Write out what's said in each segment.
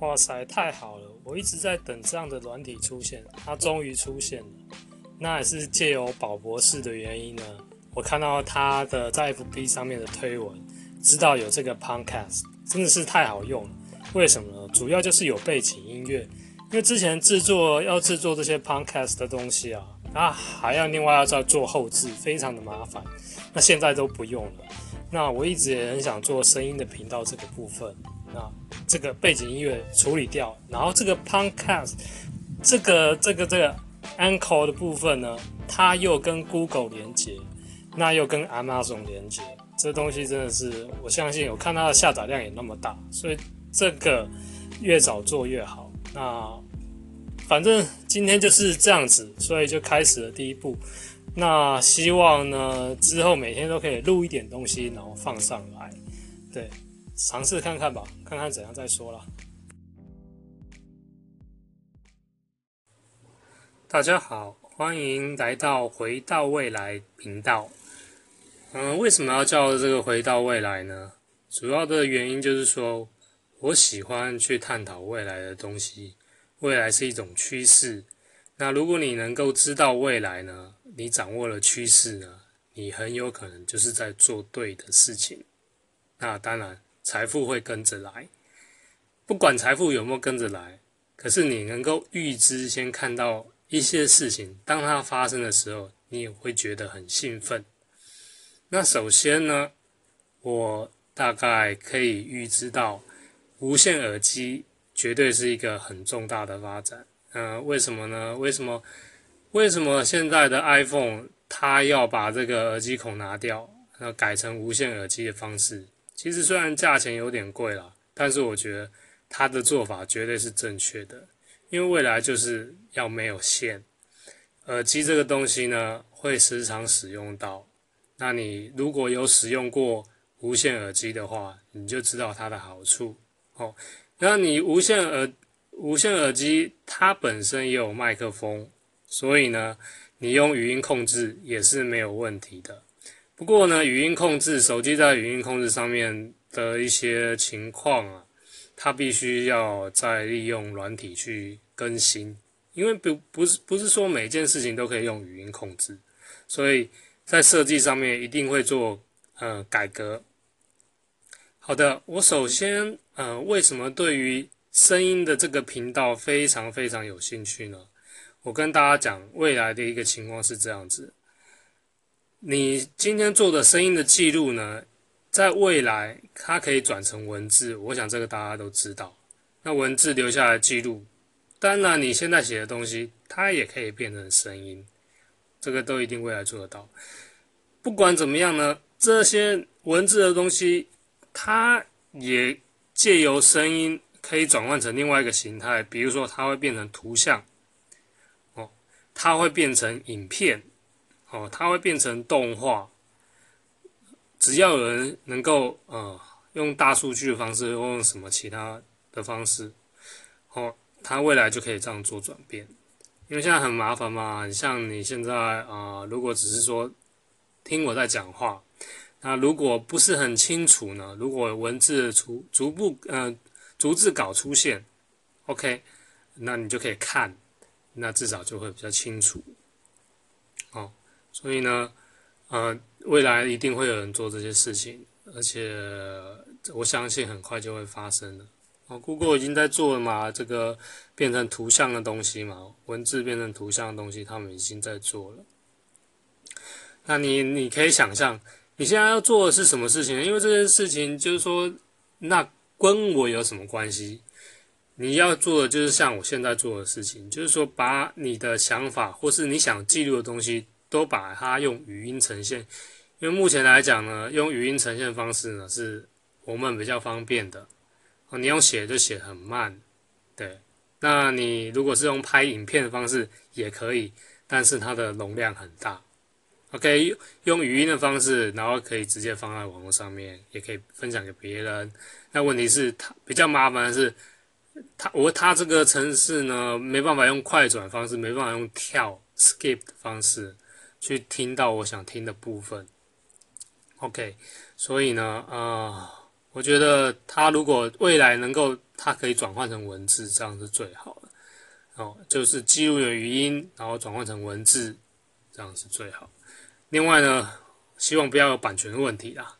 哇塞，太好了！我一直在等这样的软体出现，它终于出现了。那也是借由宝博士的原因呢，我看到他的在 FB 上面的推文，知道有这个 Podcast，真的是太好用了。为什么呢？主要就是有背景音乐，因为之前制作要制作这些 Podcast 的东西啊，啊还要另外要再做后制，非常的麻烦。那现在都不用了。那我一直也很想做声音的频道这个部分。那这个背景音乐处理掉，然后这个 Podcast，这个这个这个 Anchor 的部分呢，它又跟 Google 连接，那又跟 Amazon 连接，这东西真的是我相信，我看它的下载量也那么大，所以这个越早做越好。那反正今天就是这样子，所以就开始了第一步。那希望呢之后每天都可以录一点东西，然后放上来，对。尝试看看吧，看看怎样再说啦。大家好，欢迎来到回到未来频道。嗯，为什么要叫这个回到未来呢？主要的原因就是说，我喜欢去探讨未来的东西。未来是一种趋势。那如果你能够知道未来呢，你掌握了趋势呢，你很有可能就是在做对的事情。那当然。财富会跟着来，不管财富有没有跟着来，可是你能够预知，先看到一些事情，当它发生的时候，你也会觉得很兴奋。那首先呢，我大概可以预知到，无线耳机绝对是一个很重大的发展。嗯、为什么呢？为什么？为什么现在的 iPhone 它要把这个耳机孔拿掉，然后改成无线耳机的方式？其实虽然价钱有点贵啦，但是我觉得他的做法绝对是正确的，因为未来就是要没有线，耳机这个东西呢会时常使用到。那你如果有使用过无线耳机的话，你就知道它的好处。哦，那你无线耳无线耳机它本身也有麦克风，所以呢，你用语音控制也是没有问题的。不过呢，语音控制手机在语音控制上面的一些情况啊，它必须要再利用软体去更新，因为不不是不是说每件事情都可以用语音控制，所以在设计上面一定会做呃改革。好的，我首先呃为什么对于声音的这个频道非常非常有兴趣呢？我跟大家讲未来的一个情况是这样子。你今天做的声音的记录呢，在未来它可以转成文字，我想这个大家都知道。那文字留下来记录，当然你现在写的东西，它也可以变成声音，这个都一定未来做得到。不管怎么样呢，这些文字的东西，它也借由声音可以转换成另外一个形态，比如说它会变成图像，哦，它会变成影片。哦，它会变成动画，只要有人能够呃用大数据的方式，或用什么其他的方式，哦，它未来就可以这样做转变。因为现在很麻烦嘛，像你现在啊、呃，如果只是说听我在讲话，那如果不是很清楚呢，如果文字逐逐步呃逐字稿出现，OK，那你就可以看，那至少就会比较清楚，哦。所以呢，呃，未来一定会有人做这些事情，而且我相信很快就会发生了。哦，Google 已经在做了嘛，这个变成图像的东西嘛，文字变成图像的东西，他们已经在做了。那你你可以想象，你现在要做的是什么事情？因为这件事情就是说，那跟我有什么关系？你要做的就是像我现在做的事情，就是说把你的想法或是你想记录的东西。都把它用语音呈现，因为目前来讲呢，用语音呈现方式呢是我们比较方便的。哦，你用写就写很慢，对。那你如果是用拍影片的方式也可以，但是它的容量很大。OK，用语音的方式，然后可以直接放在网络上面，也可以分享给别人。那问题是它比较麻烦的是，它我它这个程式呢没办法用快转方式，没办法用跳 skip 的方式。去听到我想听的部分，OK，所以呢，呃，我觉得它如果未来能够，它可以转换成文字，这样是最好的。哦，就是记录的语音，然后转换成文字，这样是最好。另外呢，希望不要有版权的问题啦。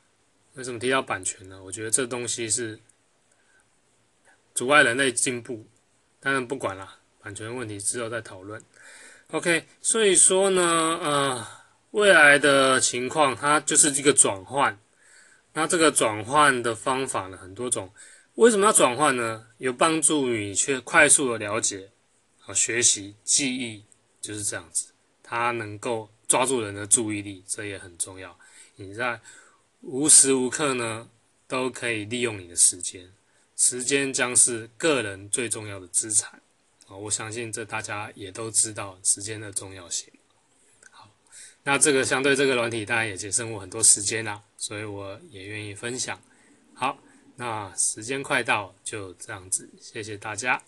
为什么提到版权呢？我觉得这东西是阻碍人类进步。当然不管啦，版权问题之后再讨论。OK，所以说呢，呃，未来的情况它就是一个转换。那这个转换的方法呢，很多种。为什么要转换呢？有帮助你去快速的了解。学习记忆就是这样子，它能够抓住人的注意力，这也很重要。你在无时无刻呢都可以利用你的时间，时间将是个人最重要的资产啊！我相信这大家也都知道时间的重要性。好，那这个相对这个软体当然也节省我很多时间啦，所以我也愿意分享。好，那时间快到，就这样子，谢谢大家。